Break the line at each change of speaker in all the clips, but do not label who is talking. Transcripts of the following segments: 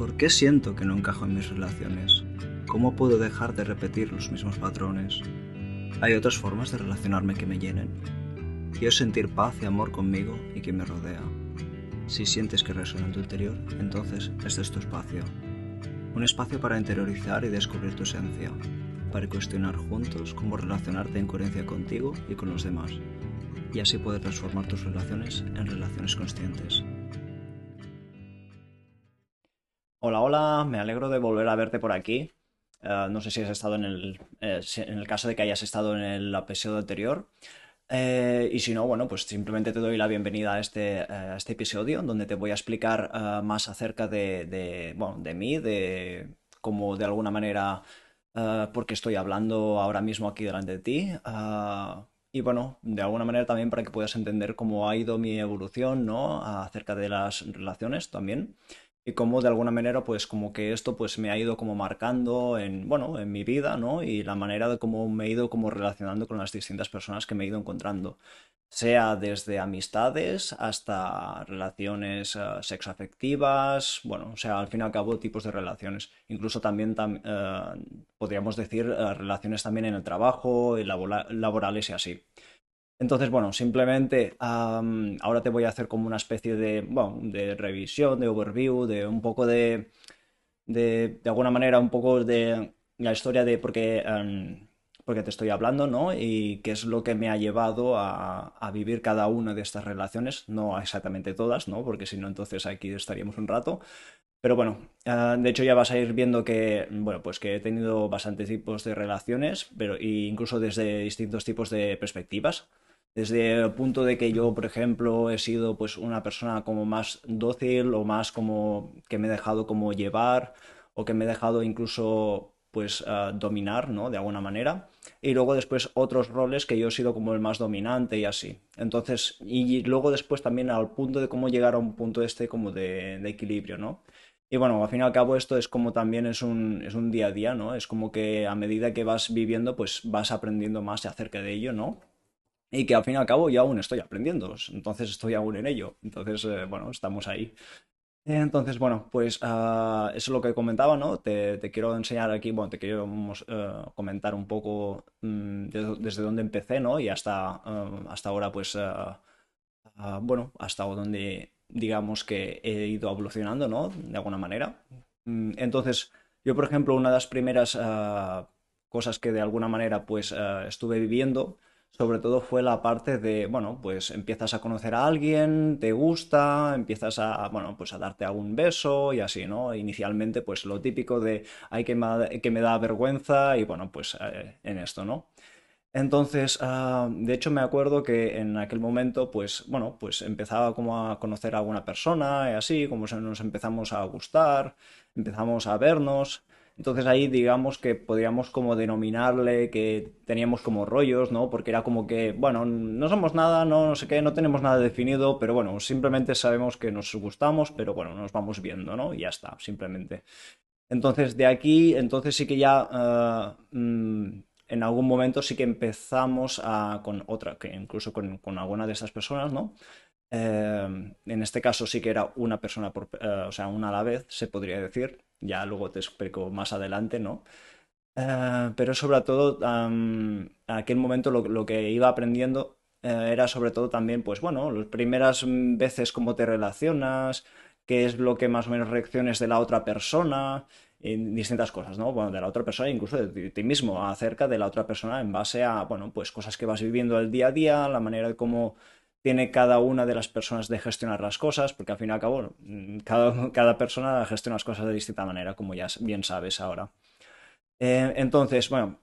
¿Por qué siento que no encajo en mis relaciones? ¿Cómo puedo dejar de repetir los mismos patrones? ¿Hay otras formas de relacionarme que me llenen? Quiero sentir paz y amor conmigo y quien me rodea. Si sientes que resuena en tu interior, entonces este es tu espacio. Un espacio para interiorizar y descubrir tu esencia, para cuestionar juntos cómo relacionarte en coherencia contigo y con los demás, y así poder transformar tus relaciones en relaciones conscientes.
Hola, me alegro de volver a verte por aquí. Eh, no sé si has estado en el, eh, en el caso de que hayas estado en el episodio anterior. Eh, y si no, bueno, pues simplemente te doy la bienvenida a este, a este episodio donde te voy a explicar más acerca de, de, bueno, de mí, de cómo de alguna manera, porque estoy hablando ahora mismo aquí delante de ti. y bueno, de alguna manera también para que puedas entender cómo ha ido mi evolución, ¿no? Acerca de las relaciones también y cómo de alguna manera pues como que esto pues me ha ido como marcando en bueno en mi vida no y la manera de cómo me he ido como relacionando con las distintas personas que me he ido encontrando sea desde amistades hasta relaciones uh, sexoafectivas bueno o sea al fin y al cabo tipos de relaciones. Incluso también eh, podríamos decir eh, relaciones también en el trabajo y laborales y así entonces, bueno, simplemente ahora te voy a hacer como una especie de, de revisión, de overview, de un poco de, de, de alguna manera, un poco de la historia de por qué, porque te estoy hablando, ¿no? Y qué es lo que me ha llevado a, a, vivir cada una de estas relaciones, no exactamente todas, ¿no? Porque si no, entonces aquí estaríamos un rato. Pero bueno, ah, de hecho ya vas a ir viendo que, bueno, pues que he tenido bastantes tipos de relaciones, pero incluso desde distintos tipos de perspectivas. Desde el punto de que yo, por ejemplo, he sido pues una persona como más dócil o más como que me he dejado como llevar o que me he dejado incluso pues uh, dominar, ¿no? De alguna manera. Y luego después otros roles que yo he sido como el más dominante y así. Entonces, y luego después también al punto de cómo llegar a un punto este como de, de equilibrio, ¿no? Y bueno, al fin y al cabo esto es como también es un, es un día a día, ¿no? Es como que a medida que vas viviendo, pues vas aprendiendo más acerca de ello, ¿no? Y que al fin y al cabo yo aún estoy aprendiendo, entonces estoy aún en ello, entonces eh, bueno, estamos ahí. Entonces, bueno, pues uh, eso es lo que comentaba, ¿no? Te, quiero enseñar aquí, bueno, te quiero uh, comentar un poco um, de, desde dónde empecé, ¿no? Y hasta, uh, hasta ahora, pues, bueno, hasta donde digamos que he ido evolucionando, ¿no? De alguna manera. Um, entonces, yo, por ejemplo, una de las primeras cosas que de alguna manera, pues, estuve viviendo sobre todo fue la parte de, bueno, pues empiezas a conocer a alguien, te gusta, empiezas a, bueno, pues a darte algún beso y así, ¿no? Inicialmente, pues lo típico de, hay que me, que me da vergüenza y bueno, pues eh, en esto, ¿no? Entonces, uh, de hecho me acuerdo que en aquel momento, pues, bueno, pues empezaba como a conocer a alguna persona y así, como nos empezamos a gustar, empezamos a vernos. Entonces ahí digamos que podríamos como denominarle que teníamos como rollos, ¿no? Porque era como que, bueno, no somos nada, no, no sé qué, no tenemos nada definido, pero bueno, simplemente sabemos que nos gustamos, pero bueno, nos vamos viendo, ¿no? Y ya está, simplemente. Entonces de aquí, entonces sí que ya uh, mm, en algún momento sí que empezamos a, con otra, que incluso con, alguna de esas personas, ¿no? Eh, en este caso sí que era una persona, por, uh, o sea, una a la vez, se podría decir ya luego te explico más adelante, ¿no? Uh, pero sobre todo, um, en aquel momento lo, lo, que iba aprendiendo uh, era sobre todo también, pues bueno, las primeras veces cómo te relacionas, qué es lo que más o menos reacciones de la otra persona, y distintas cosas, ¿no? Bueno, de la otra persona, incluso de ti mismo, acerca de la otra persona en base a, bueno, pues cosas que vas viviendo el día a día, la manera de cómo tiene cada una de las personas de gestionar las cosas, porque al fin y al cabo mm, cada, cada persona gestiona las cosas de distinta manera, como ya bien sabes ahora. Eh, entonces, bueno,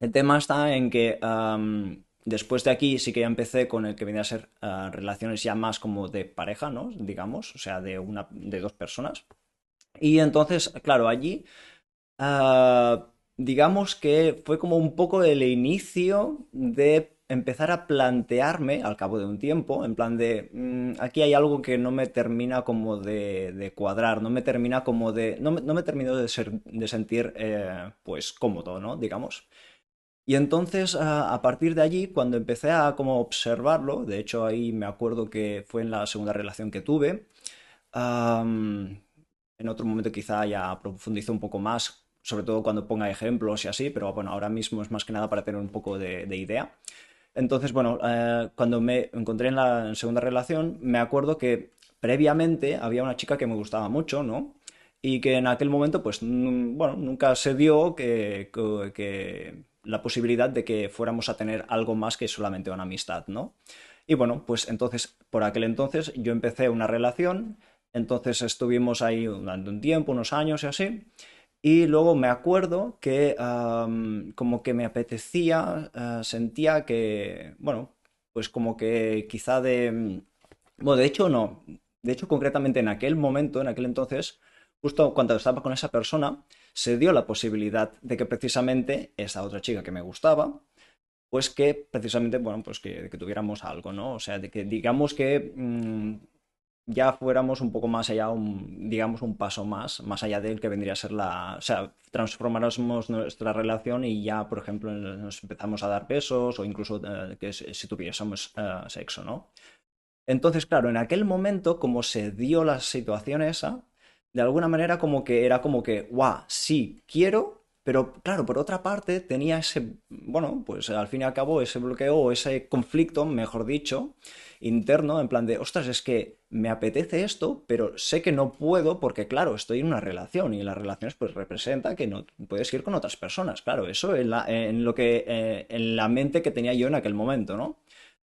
el tema está en que después de aquí sí que ya empecé con el que venía a ser uh, relaciones ya más como de pareja, ¿no? Digamos, o sea, de, una, de dos personas. Y entonces, claro, allí... Uh, digamos que fue como un poco el inicio de empezar a plantearme al cabo de un tiempo, en plan de, mmm, aquí hay algo que no me termina como de, de cuadrar, no me termina como de, no me, no me termino de, ser, de sentir eh, pues cómodo, ¿no? Digamos. Y entonces a, a, partir de allí, cuando empecé a como observarlo, de hecho ahí me acuerdo que fue en la segunda relación que tuve, um, en otro momento quizá ya profundizo un poco más, sobre todo cuando ponga ejemplos y así, pero bueno, ahora mismo es más que nada para tener un poco de, idea. Entonces, bueno, eh, cuando me encontré en la segunda relación, me acuerdo que previamente había una chica que me gustaba mucho, ¿no? Y que en aquel momento, pues, bueno, nunca se dio que, que, la posibilidad de que fuéramos a tener algo más que solamente una amistad, ¿no? Y bueno, pues entonces, por aquel entonces, yo empecé una relación, entonces estuvimos ahí durante un tiempo, unos años y así, y luego me acuerdo que como que me apetecía, eh, sentía que, bueno, pues como que quizá de... Bueno, de hecho no. De hecho, concretamente en aquel momento, en aquel entonces, justo cuando estaba con esa persona, se dio la posibilidad de que precisamente esa otra chica que me gustaba, pues que precisamente, bueno, pues que, tuviéramos algo, ¿no? O sea, de que digamos que mm, ya fuéramos un poco más allá, digamos un paso más, más allá del que vendría a ser la, o sea, transformáramos nuestra relación y ya, por ejemplo, nos empezamos a dar besos o incluso eh, que si tuviésemos eh, sexo, ¿no? Entonces, claro, en aquel momento, como se dio la situación esa, de alguna manera como que era como que, guau, sí, quiero, pero claro, por otra parte tenía ese, bueno, pues al fin y al cabo ese bloqueo o ese conflicto, mejor dicho, interno, en plan de, ostras, es que me apetece esto, pero sé que no puedo porque, claro, estoy en una relación y las relaciones pues representa que no puedes ir con otras personas, claro, eso en, la, en lo que, eh, en la mente que tenía yo en aquel momento, ¿no?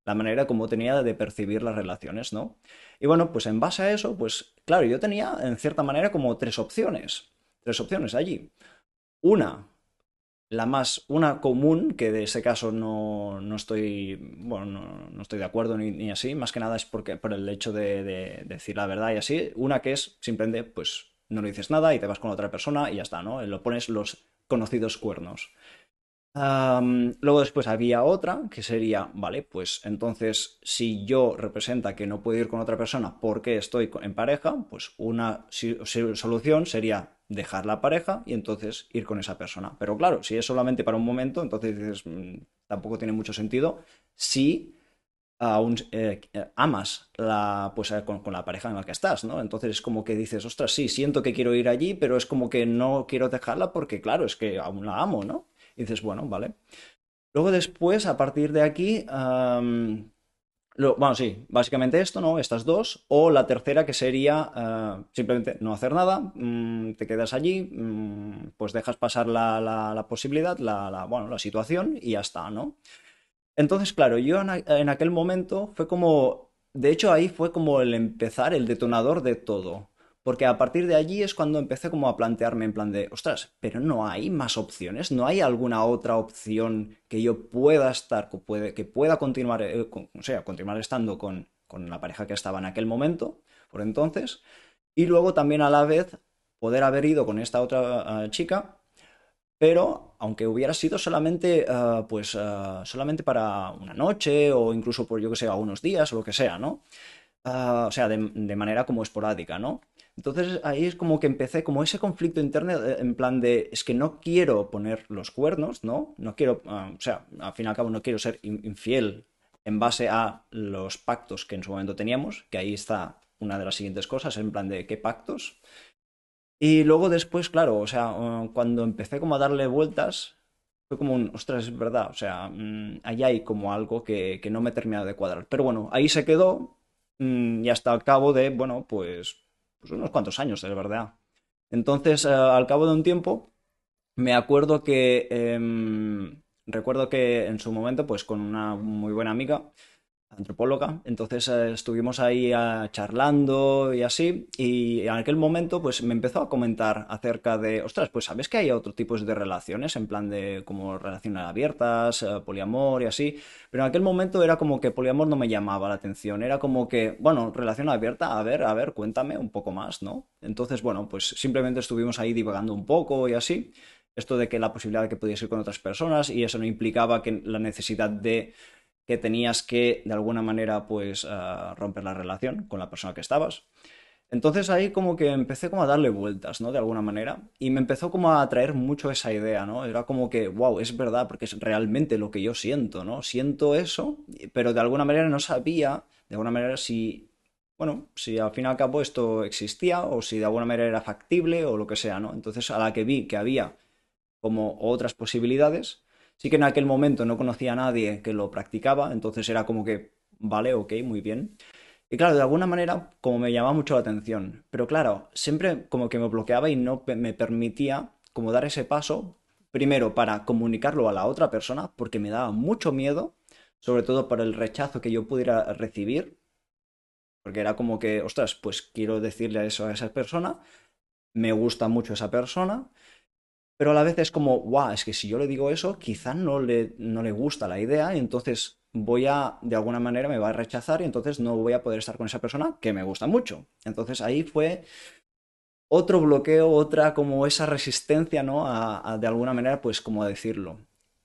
La manera como tenía de percibir las relaciones, ¿no? Y bueno, pues en base a eso, pues claro, yo tenía en cierta manera como tres opciones, tres opciones allí. Una, la más, una común, que de ese caso no, no estoy, bueno, no, estoy de acuerdo ni, así, más que nada es porque, por el hecho de, decir la verdad y así. Una que es simplemente, pues, no le dices nada y te vas con otra persona y ya está, ¿no? Lo pones los conocidos cuernos. luego después había otra que sería, vale, pues entonces si yo representa que no puedo ir con otra persona porque estoy en pareja, pues una solución sería dejar la pareja y entonces ir con esa persona. Pero claro, si es solamente para un momento, entonces dices, mm, tampoco tiene mucho sentido si aún eh, amas la, pues, eh, con, la pareja en la que estás, ¿no? Entonces es como que dices, ostras, sí, siento que quiero ir allí, pero es como que no quiero dejarla porque, claro, es que aún la amo, ¿no? Y dices, bueno, vale. Luego después, a partir de aquí, bueno, sí, básicamente esto, ¿no? Estas dos. O la tercera que sería eh, simplemente no hacer nada, mm, te quedas allí, mm, pues dejas pasar la, posibilidad, la, bueno, la situación y ya está, ¿no? Entonces, claro, yo en aquel momento fue como, de hecho ahí fue como el empezar, el detonador de todo. Porque a partir de allí es cuando empecé como a plantearme en plan de, ostras, pero no hay más opciones, no hay alguna otra opción que yo pueda estar, que, pueda continuar, eh, o sea, continuar estando con, con la pareja que estaba en aquel momento, por entonces, y luego también a la vez poder haber ido con esta otra eh, chica, pero aunque hubiera sido solamente, eh, pues, solamente para una noche o incluso por, yo que sé, unos días o lo que sea, ¿no? o sea, de, de manera como esporádica, ¿no? Entonces ahí es como que empecé como ese conflicto interno eh, en plan de, es que no quiero poner los cuernos, ¿no? No quiero, ah, o sea, al fin y al cabo no quiero ser infiel en base a los pactos que en su momento teníamos, que ahí está una de las siguientes cosas, en plan de qué pactos. Y luego después, claro, o sea, ah, cuando empecé como a darle vueltas, fue como un, ostras, es verdad, o sea, mm, ahí hay como algo que, no me he terminado de cuadrar. Pero bueno, ahí se quedó mm, y hasta el cabo de, bueno, pues pues unos cuantos años, de verdad. Entonces, eh, al cabo de un tiempo, me acuerdo que, em, recuerdo que en su momento, pues con una muy buena amiga, antropóloga. Entonces eh, estuvimos ahí ah, charlando y así, y en aquel momento pues me empezó a comentar acerca de, ostras, pues sabes que hay otro tipos de relaciones, en plan de como relaciones abiertas, eh, poliamor y así, pero en aquel momento era como que poliamor no me llamaba la atención, era como que, bueno, relación abierta, a ver, a ver, cuéntame un poco más, ¿no? Entonces, bueno, pues simplemente estuvimos ahí divagando un poco y así. Esto de que la posibilidad de que pudiese ir con otras personas y eso no implicaba que la necesidad de que tenías que, de alguna manera, pues ah, romper la relación con la persona que estabas. Entonces ahí como que empecé como a darle vueltas, ¿no? De alguna manera. Y me empezó como a atraer mucho esa idea, ¿no? Era como que, wow, es verdad, porque es realmente lo que yo siento, ¿no? Siento eso, pero de alguna manera no sabía, de alguna manera, si bueno, si al fin y al cabo esto existía o si de alguna manera era factible o lo que sea, ¿no? Entonces, a la que vi que había como otras posibilidades, sí que en aquel momento no conocía a nadie que lo practicaba, entonces era como que, vale, ok, muy bien. Y claro, de alguna manera como me llamaba mucho la atención, pero claro, siempre como que me bloqueaba y no me permitía como dar ese paso, primero para comunicarlo a la otra persona, porque me daba mucho miedo, sobre todo por el rechazo que yo pudiera recibir, porque era como que, ostras, pues quiero decirle eso a esa persona, me gusta mucho esa persona, pero a la vez es como, guau, es que si yo le digo eso, quizá no le, no le gusta la idea y entonces voy a, de alguna manera, me va a rechazar y entonces no voy a poder estar con esa persona que me gusta mucho. Entonces ahí fue otro bloqueo, otra como esa resistencia, ¿no? A, de alguna manera, pues como decirlo.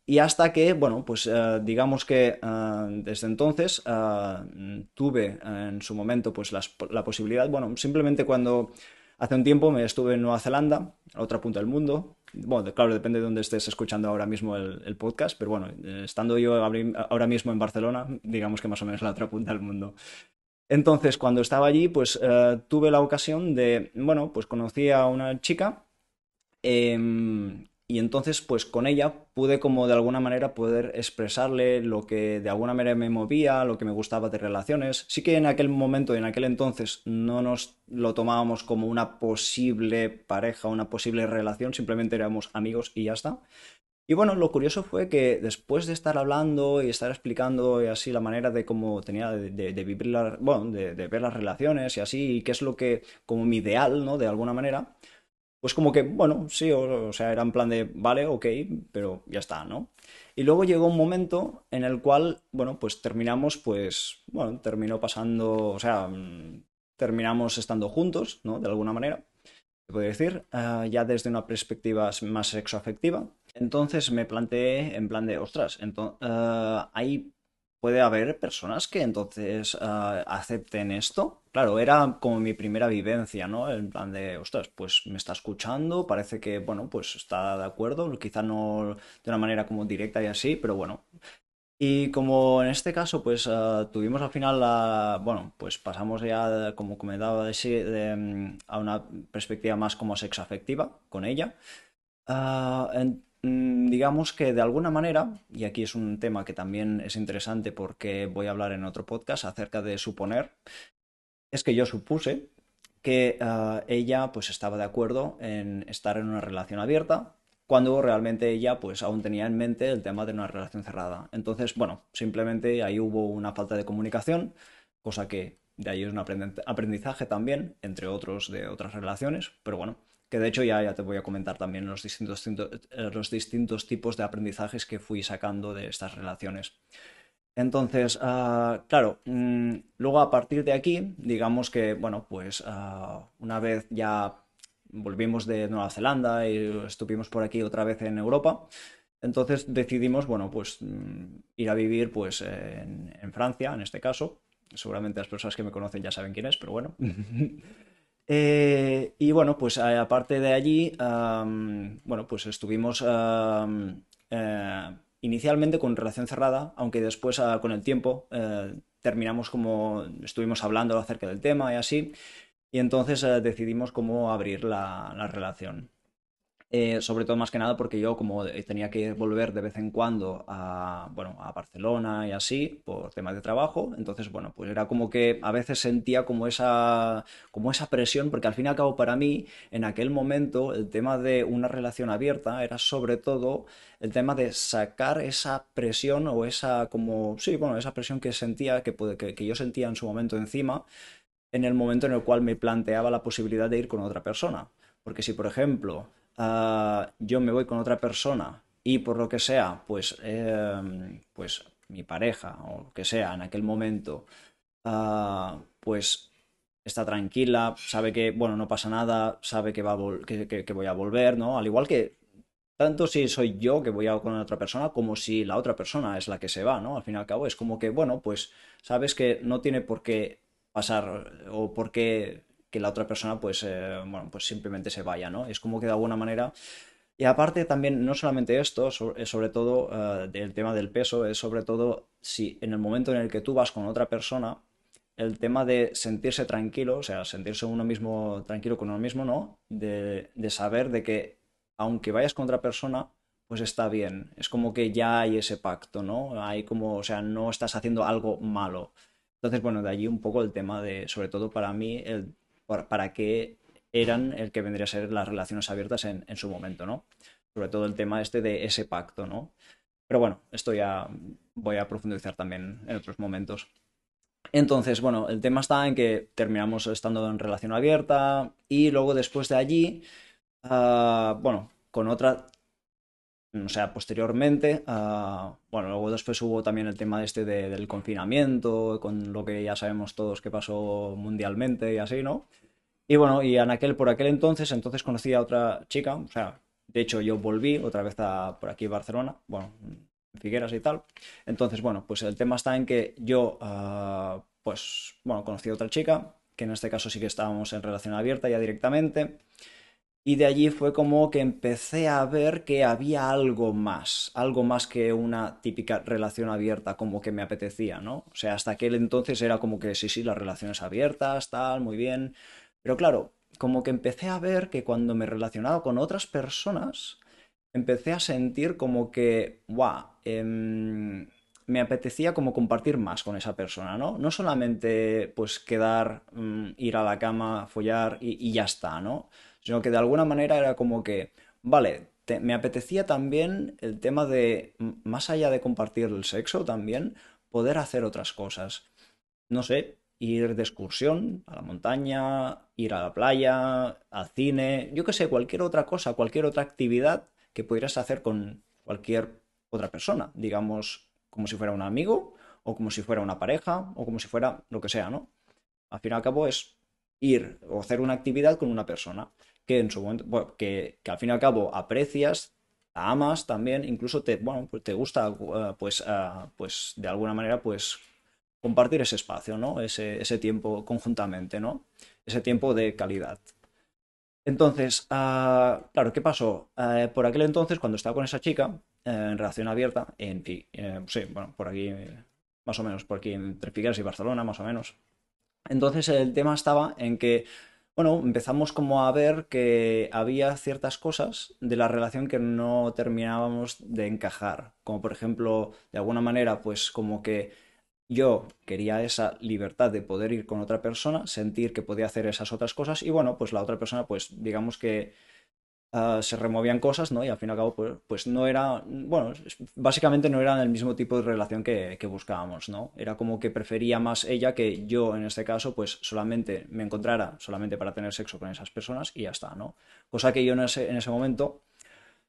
Y hasta que, bueno, pues eh, digamos que eh, desde entonces eh, tuve en su momento pues la posibilidad, bueno, simplemente cuando hace un tiempo me estuve en Nueva Zelanda, a otra punta del mundo, bueno, claro, depende de dónde estés escuchando ahora mismo el, podcast, pero bueno, estando yo ahora mismo en Barcelona, digamos que más o menos la otra punta del mundo. Entonces, cuando estaba allí, pues tuve la ocasión de, bueno, pues conocí a una chica em, y entonces pues con ella pude como de alguna manera poder expresarle lo que de alguna manera me movía, lo que me gustaba de relaciones. Sí que en aquel momento, en aquel entonces, no nos lo tomábamos como una posible pareja, una posible relación, simplemente éramos amigos y ya está. Y bueno, lo curioso fue que después de estar hablando y estar explicando y así la manera de cómo tenía de, vivir, bueno, de, de, ver las relaciones y así, y qué es lo que, como mi ideal, ¿no? De alguna manera, pues como que, bueno, sí, o, sea, era en plan de, vale, ok, pero ya está, ¿no? Y luego llegó un momento en el cual, bueno, pues terminamos, pues, bueno, terminó pasando, o sea, mm, terminamos estando juntos, ¿no? De alguna manera, se puede decir, eh, ya desde una perspectiva más sexoafectiva. Entonces me planteé en plan de, ostras, uh, hay puede haber personas que entonces ah, acepten esto. Claro, era como mi primera vivencia, ¿no? En plan de, ostras, pues me está escuchando, parece que, bueno, pues está de acuerdo, quizá no de una manera como directa y así, pero bueno. Y como en este caso, pues ah, tuvimos al final, la, bueno, pues pasamos ya, como comentaba, de, de, mm, a una perspectiva más como sexoafectiva con ella. Uh, digamos que de alguna manera, y aquí es un tema que también es interesante porque voy a hablar en otro podcast acerca de suponer, es que yo supuse que ah, ella pues estaba de acuerdo en estar en una relación abierta cuando realmente ella pues aún tenía en mente el tema de una relación cerrada. Entonces, bueno, simplemente ahí hubo una falta de comunicación, cosa que de ahí es un aprendizaje también, entre otros de otras relaciones, pero bueno, que de hecho ya, ya te voy a comentar también los distintos, eh, los distintos tipos de aprendizajes que fui sacando de estas relaciones. Entonces, ah, claro, mm, luego a partir de aquí, digamos que, bueno, pues ah, una vez ya volvimos de Nueva Zelanda y estuvimos por aquí otra vez en Europa, entonces decidimos, bueno, pues mm, ir a vivir pues en, en Francia, en este caso. Seguramente las personas que me conocen ya saben quién es, pero bueno. Eh, y bueno, pues eh, aparte de allí, bueno, pues estuvimos eh, inicialmente con relación cerrada, aunque después ah, con el tiempo terminamos como estuvimos hablando acerca del tema y así, y entonces decidimos cómo abrir la relación. Eh, sobre todo más que nada porque yo como tenía que volver de vez en cuando a, bueno, a Barcelona y así por temas de trabajo, entonces bueno, pues era como que a veces sentía como esa, como esa presión, porque al fin y al cabo para mí en aquel momento el tema de una relación abierta era sobre todo el tema de sacar esa presión o esa como, sí, bueno, esa presión que sentía, que, que, que yo sentía en su momento encima, en el momento en el cual me planteaba la posibilidad de ir con otra persona. Porque si, por ejemplo, Yo me voy con otra persona y por lo que sea, pues, em, pues mi pareja o lo que sea en aquel momento, ah, pues está tranquila, sabe que, bueno, no pasa nada, sabe que, va que, voy a volver, ¿no? Al igual que tanto si soy yo que voy a con otra persona como si la otra persona es la que se va, ¿no? Al fin y al cabo es como que, bueno, pues sabes que no tiene por qué pasar o por qué que la otra persona pues, eh, bueno, pues simplemente se vaya, ¿no? Es como que de alguna manera... Y aparte también, no solamente esto, es sobre todo uh, el tema del peso, es sobre todo si en el momento en el que tú vas con otra persona, el tema de sentirse tranquilo, o sea, sentirse uno mismo tranquilo con uno mismo, ¿no? De, de saber de que aunque vayas con otra persona, pues está bien. Es como que ya hay ese pacto, ¿no? Hay como, o sea, no estás haciendo algo malo. Entonces, bueno, de allí un poco el tema de, sobre todo para mí, el para, qué eran el que vendría a ser las relaciones abiertas en, su momento, ¿no? Sobre todo el tema este de ese pacto, ¿no? Pero bueno, esto ya voy a profundizar también en otros momentos. Entonces, bueno, el tema está en que terminamos estando en relación abierta y luego después de allí, uh, bueno, con otra, o sea, posteriormente, uh, bueno, luego después hubo también el tema este de, del confinamiento, con lo que ya sabemos todos que pasó mundialmente y así, ¿no? Y bueno, y en aquel, por aquel entonces, entonces conocí a otra chica, o sea, de hecho yo volví otra vez por aquí Barcelona, bueno, Figueras y tal. Entonces, bueno, pues el tema está en que yo, uh, pues, bueno, conocí a otra chica, que en este caso sí que estábamos en relación abierta ya directamente. Y de allí fue como que empecé a ver que había algo más, algo más que una típica relación abierta como que me apetecía, ¿no? O sea, hasta aquel entonces era como que sí, sí, las relaciones abiertas, tal, muy bien. Pero claro, como que empecé a ver que cuando me relacionaba con otras personas, empecé a sentir como que, guau, em, me apetecía como compartir más con esa persona, ¿no? No solamente pues quedar, mm, ir a la cama, follar y ya está, ¿no? Sino que de alguna manera era como que, vale, me apetecía también el tema de, más allá de compartir el sexo, también poder hacer otras cosas. No sé, ir de excursión a la montaña, ir a la playa, al cine, yo qué sé, cualquier otra cosa, cualquier otra actividad que pudieras hacer con cualquier otra persona, digamos, como si fuera un amigo, o como si fuera una pareja, o como si fuera lo que sea, ¿no? Al fin y al cabo es ir o hacer una actividad con una persona que en su momento, que, al fin y al cabo aprecias, la amas también, incluso te, bueno, pues te gusta, eh, pues, eh, pues de alguna manera, pues compartir ese espacio, ¿no? Ese, ese tiempo conjuntamente, ¿no? Ese tiempo de calidad. Entonces, ah, claro, ¿qué pasó? Eh, por aquel entonces, cuando estaba con esa chica, en relación abierta, en sí, bueno, por aquí, más o menos, por aquí entre Figueres y Barcelona, más o menos. Entonces, el tema estaba en que bueno, empezamos como a ver que había ciertas cosas de la relación que no terminábamos de encajar, como por ejemplo, de alguna manera, pues como que yo quería esa libertad de poder ir con otra persona, sentir que podía hacer esas otras cosas y bueno, pues la otra persona, pues digamos que Ah, se removían cosas, ¿no? Y al fin y al cabo, pues, pues, no era, bueno, básicamente no era el mismo tipo de relación que, buscábamos, ¿no? Era como que prefería más ella que yo, en este caso, pues solamente me encontrara solamente para tener sexo con esas personas y ya está, ¿no? Cosa que yo en ese, en ese momento,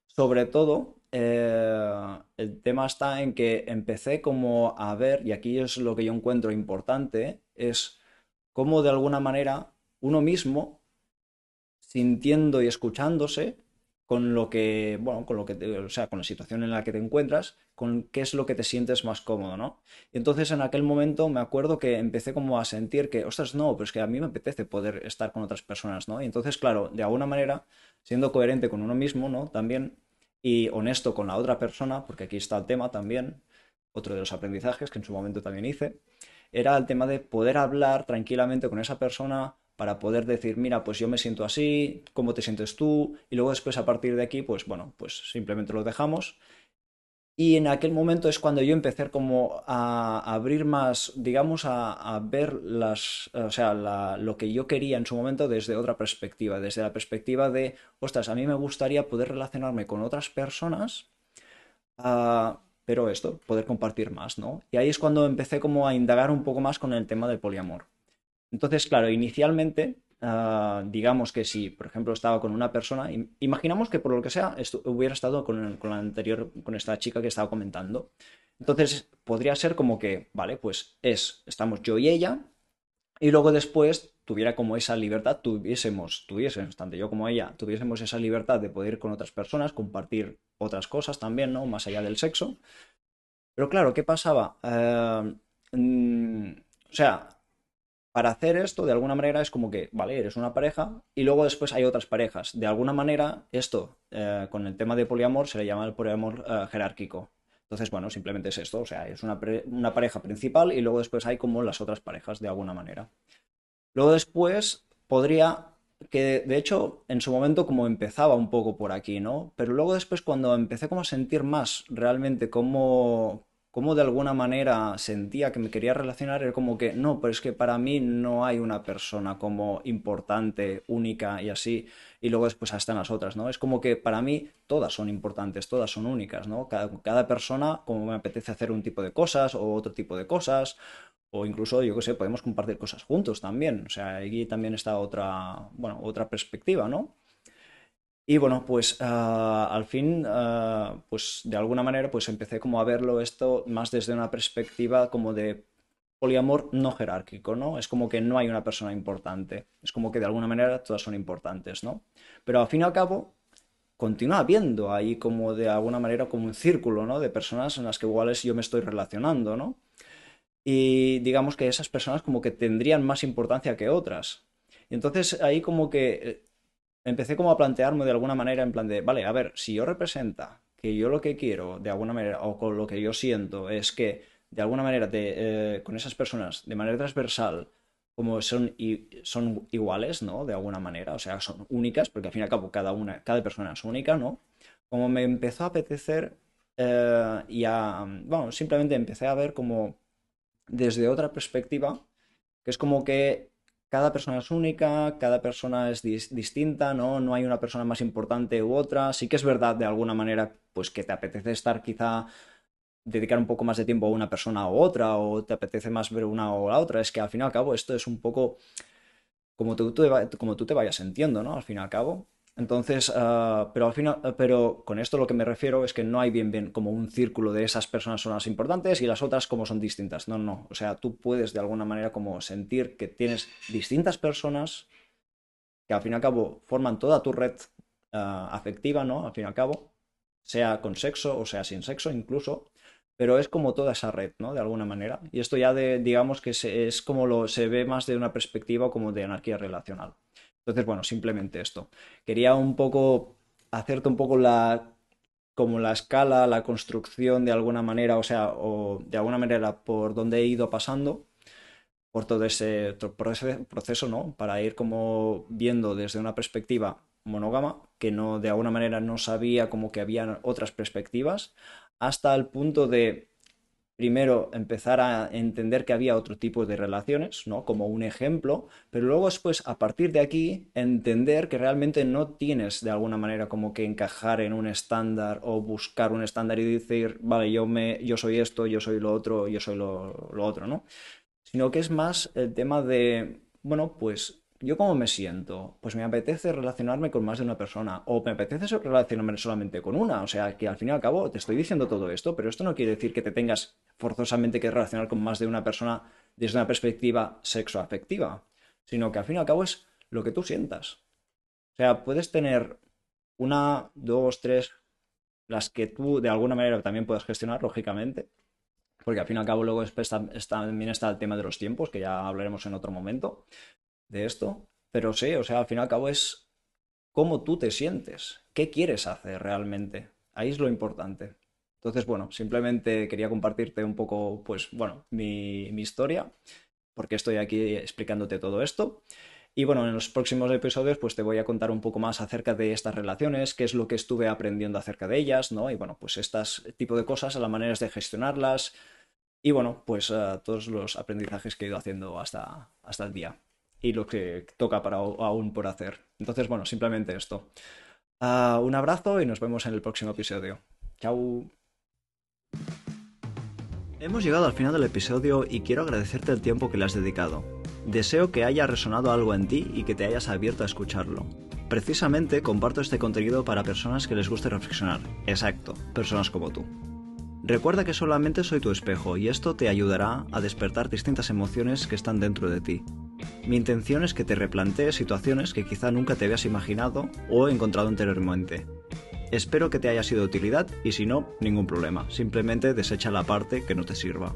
sobre todo, eh, el tema está en que empecé como a ver, y aquí es lo que yo encuentro importante, es cómo de alguna manera uno mismo sintiendo y escuchándose con lo que, bueno, con lo que, o sea, con la situación en la que te encuentras, con qué es lo que te sientes más cómodo, ¿no? Y entonces en aquel momento me acuerdo que empecé como a sentir que, ostras, no, pero es que a mí me apetece poder estar con otras personas, ¿no? Y entonces, claro, de alguna manera, siendo coherente con uno mismo, ¿no? También, y honesto con la otra persona, porque aquí está el tema también, otro de los aprendizajes que en su momento también hice, era el tema de poder hablar tranquilamente con esa persona para poder decir, mira, pues yo me siento así, ¿cómo te sientes tú? Y luego después a partir de aquí, pues bueno, pues simplemente lo dejamos. Y en aquel momento es cuando yo empecé como a abrir más, digamos, a, ver las, o sea, lo que yo quería en su momento desde otra perspectiva, desde la perspectiva de, ostras, a mí me gustaría poder relacionarme con otras personas, ah, pero esto, poder compartir más, ¿no? Y ahí es cuando empecé como a indagar un poco más con el tema del poliamor. Entonces, claro, inicialmente, ah, digamos que si, por ejemplo, estaba con una persona, imaginamos que por lo que sea hubiera estado con, la anterior, con esta chica que estaba comentando. Entonces, podría ser como que, vale, pues es, estamos yo y ella, y luego después tuviera como esa libertad, tuviésemos, tuviésemos, tanto yo como ella, tuviésemos esa libertad de poder ir con otras personas, compartir otras cosas también, ¿no? Más allá del sexo. Pero claro, ¿qué pasaba? Eh, mm, o sea, para hacer esto, de alguna manera, es como que, vale, eres una pareja y luego después hay otras parejas. De alguna manera, esto, eh, con el tema de poliamor, se le llama el poliamor eh, jerárquico. Entonces, bueno, simplemente es esto, o sea, es una, una pareja principal y luego después hay como las otras parejas de alguna manera. Luego después podría que de hecho en su momento como empezaba un poco por aquí, ¿no? Pero luego después cuando empecé como a sentir más realmente cómo, cómo de alguna manera sentía que me quería relacionar, era como que no, pero es que para mí no hay una persona como importante, única y así, y luego después están las otras, ¿no? Es como que para mí todas son importantes, todas son únicas, ¿no? Cada, cada persona, como me apetece hacer un tipo de cosas o otro tipo de cosas, o incluso, yo qué sé, podemos compartir cosas juntos también. O sea, aquí también está otra, bueno, otra perspectiva, ¿no? Y bueno, pues ah, al fin, ah, pues de alguna manera, pues empecé como a verlo esto más desde una perspectiva como de poliamor no jerárquico, ¿no? Es como que no hay una persona importante. Es como que de alguna manera todas son importantes, ¿no? Pero al fin y al cabo, continúa habiendo ahí como de alguna manera como un círculo, ¿no? De personas en las que iguales yo me estoy relacionando, ¿no? y digamos que esas personas como que tendrían más importancia que otras. Y entonces ahí como que eh, empecé como a plantearme de alguna manera en plan de, vale, a ver, si yo representa que yo lo que quiero de alguna manera o con lo que yo siento es que de alguna manera eh, con esas personas de manera transversal como son, son iguales, ¿no? De alguna manera, o sea, son únicas, porque al fin y al cabo cada una, cada persona es única, ¿no? Como me empezó a apetecer eh, y a, bueno, simplemente empecé a ver como desde otra perspectiva, que es como que cada persona es única, cada persona es distinta, ¿no? No hay una persona más importante u otra. Sí que es verdad, de alguna manera, pues que te apetece estar quizá dedicar un poco más de tiempo a una persona u otra, o te apetece más ver una o la otra. Es que al fin y al cabo esto es un poco como tú, como tú te vayas sintiendo, ¿no? Al fin y al cabo. Entonces, ah, pero al final, ah, pero con esto lo que me refiero es que no hay bien bien como un círculo de esas personas son las importantes y las otras como son distintas. No, no. O sea, tú puedes de alguna manera como sentir que tienes distintas personas que al fin y al cabo forman toda tu red ah, afectiva, ¿no? Al fin y al cabo, sea con sexo o sea sin sexo incluso, pero es como toda esa red, ¿no? De alguna manera. Y esto ya de, digamos que es como lo se ve más de una perspectiva como de anarquía relacional. Entonces, bueno, simplemente esto. Quería un poco hacerte un poco la como la escala, la construcción de alguna manera, o sea, o de alguna manera por donde he ido pasando, por todo ese proceso, ¿no? Para ir como viendo desde una perspectiva monógama, que no, de alguna manera no sabía como que había otras perspectivas, hasta el punto de primero empezar a entender que había otro tipo de relaciones, ¿no? Como un ejemplo, pero luego después, a partir de aquí, entender que realmente no tienes de alguna manera como que encajar en un estándar o buscar un estándar y decir, vale, yo, me, yo soy esto, yo soy lo otro, yo soy lo, lo otro, ¿no? Sino que es más el tema de, bueno, pues ¿Yo cómo me siento? Pues me apetece relacionarme con más de una persona o me apetece relacionarme solamente con una. O sea, que al fin y al cabo te estoy diciendo todo esto, pero esto no quiere decir que te tengas forzosamente que relacionar con más de una persona desde una perspectiva sexoafectiva, sino que al fin y al cabo es lo que tú sientas. O sea, puedes tener una, dos, tres, las que tú de alguna manera también puedes gestionar, lógicamente, porque al fin y al cabo luego también está el tema de los tiempos, que ya hablaremos en otro momento de esto. Pero sí, o sea, al fin y al cabo es cómo tú te sientes, qué quieres hacer realmente. Ahí es lo importante. Entonces, bueno, simplemente quería compartirte un poco, pues, bueno, mi, historia, porque estoy aquí explicándote todo esto. Y bueno, en los próximos episodios pues te voy a contar un poco más acerca de estas relaciones, qué es lo que estuve aprendiendo acerca de ellas, ¿no? Y bueno, pues estas tipo de cosas, las maneras de gestionarlas y bueno, pues uh, todos los aprendizajes que he ido haciendo hasta, hasta el día y lo que toca para aún por hacer. Entonces, bueno, simplemente esto. Uh, un abrazo y nos vemos en el próximo episodio. Chao.
Hemos llegado al final del episodio y quiero agradecerte el tiempo que le has dedicado. Deseo que haya resonado algo en ti y que te hayas abierto a escucharlo. Precisamente comparto este contenido para personas que les guste reflexionar. Exacto, personas como tú. Recuerda que solamente soy tu espejo y esto te ayudará a despertar distintas emociones que están dentro de ti. Mi intención es que te replantees situaciones que quizá nunca te habías imaginado o encontrado anteriormente. Espero que te haya sido de utilidad y si no, ningún problema, simplemente desecha la parte que no te sirva.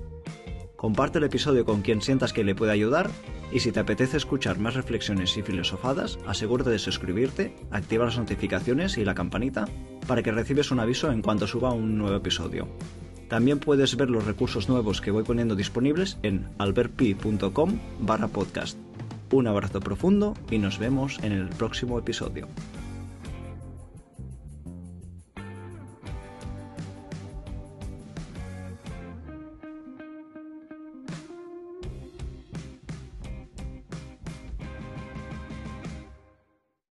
Comparte el episodio con quien sientas que le puede ayudar y si te apetece escuchar más reflexiones y filosofadas, asegúrate de suscribirte, activa las notificaciones y la campanita para que recibes un aviso en cuanto suba un nuevo episodio. También puedes ver los recursos nuevos que voy poniendo disponibles en albertpi.com barra podcast. Un abrazo profundo y nos vemos en el próximo episodio.